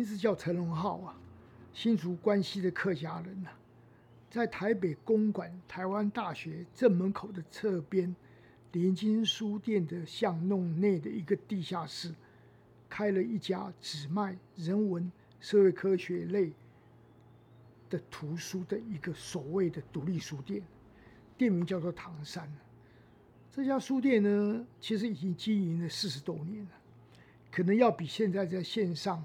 名字叫陈荣浩啊，新竹关西的客家人呐，在台北公馆台湾大学正门口的侧边，联经书店的巷弄内的一个地下室，开了一家只卖人文、社会科学类的图书的一个所谓的独立书店，店名叫做唐山。这家书店呢，其实已经经营了四十多年了，可能要比现在在线上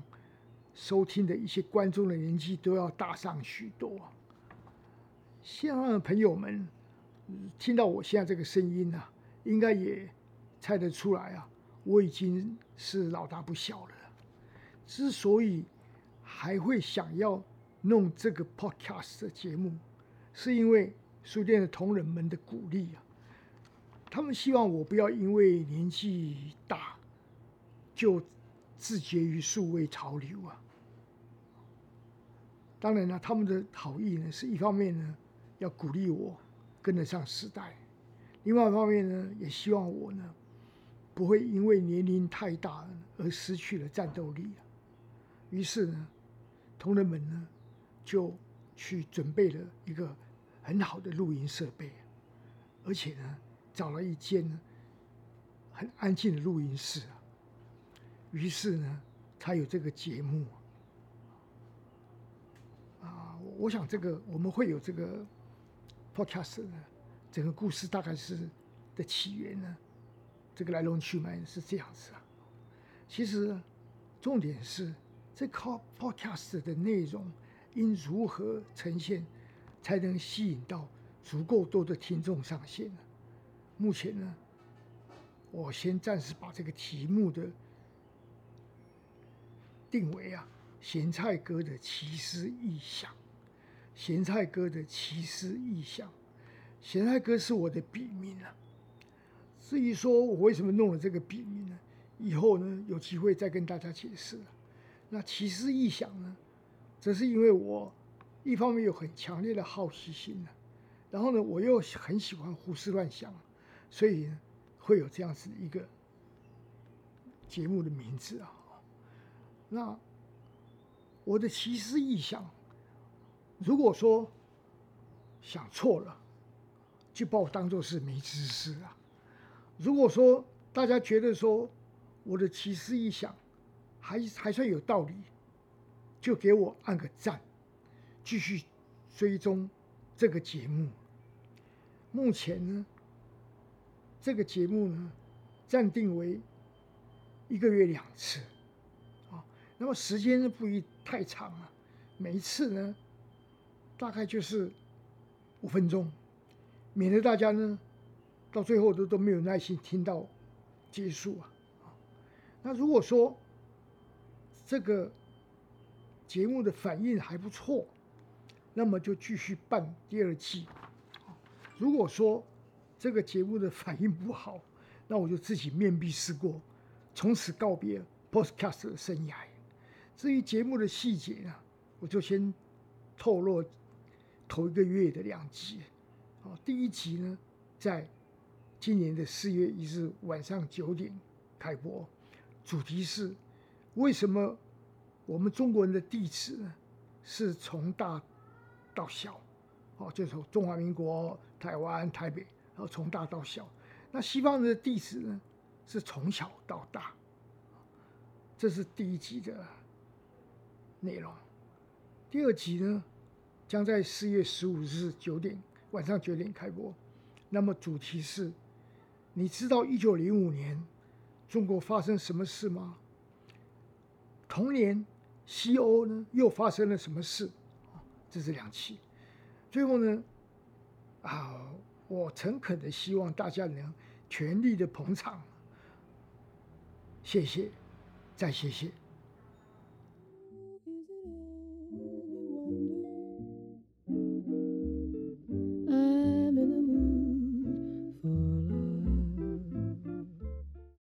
收听的一些观众的年纪都要大上许多。线上的朋友们听到我现在这个声音呢，应该也猜得出来啊，我已经是老大不小了。之所以还会想要弄这个 podcast 的节目，是因为书店的同仁们的鼓励啊。他们希望我不要因为年纪大就自绝于数位潮流啊。当然了，他们的好意呢，是一方面呢要鼓励我跟得上时代，另外一方面呢也希望我呢不会因为年龄太大而失去了战斗力啊。于是呢，同仁们呢就去准备了一个很好的录音设备，而且呢。找了一间很安静的录音室啊，于是呢，才有这个节目啊。我想这个我们会有这个 podcast 呢，整个故事大概是的起源呢，这个来龙去脉是这样子啊。其实重点是这靠 podcast 的内容应如何呈现，才能吸引到足够多的听众上线呢？目前呢，我先暂时把这个题目的定为啊，咸菜哥的奇思异想。咸菜哥的奇思异想，咸菜哥是我的笔名啊。至于说我为什么弄了这个笔名呢？以后呢有机会再跟大家解释。那奇思异想呢，则是因为我一方面有很强烈的好奇心呢，然后呢我又很喜欢胡思乱想。所以会有这样子一个节目的名字啊。那我的奇思异想，如果说想错了，就把我当做是没知识啊；如果说大家觉得说我的奇思异想还还算有道理，就给我按个赞，继续追踪这个节目。目前呢。这个节目呢，暂定为一个月两次，那么时间呢不宜太长啊，每一次呢大概就是五分钟，免得大家呢到最后都都没有耐心听到结束啊。那如果说这个节目的反应还不错，那么就继续办第二季。如果说，这个节目的反应不好，那我就自己面壁思过，从此告别 Podcast 的生涯。至于节目的细节呢，我就先透露头一个月的两集。啊，第一集呢，在今年的四月一日晚上九点开播，主题是为什么我们中国人的地址呢是从大到小？哦，就从中华民国台湾台北。然后从大到小，那西方人的地址呢是从小到大，这是第一集的内容。第二集呢将在四月十五日九点晚上九点开播。那么主题是：你知道一九零五年中国发生什么事吗？同年西欧呢又发生了什么事？这是两期。最后呢啊。我诚恳的希望大家能全力的捧场，谢谢，再谢谢。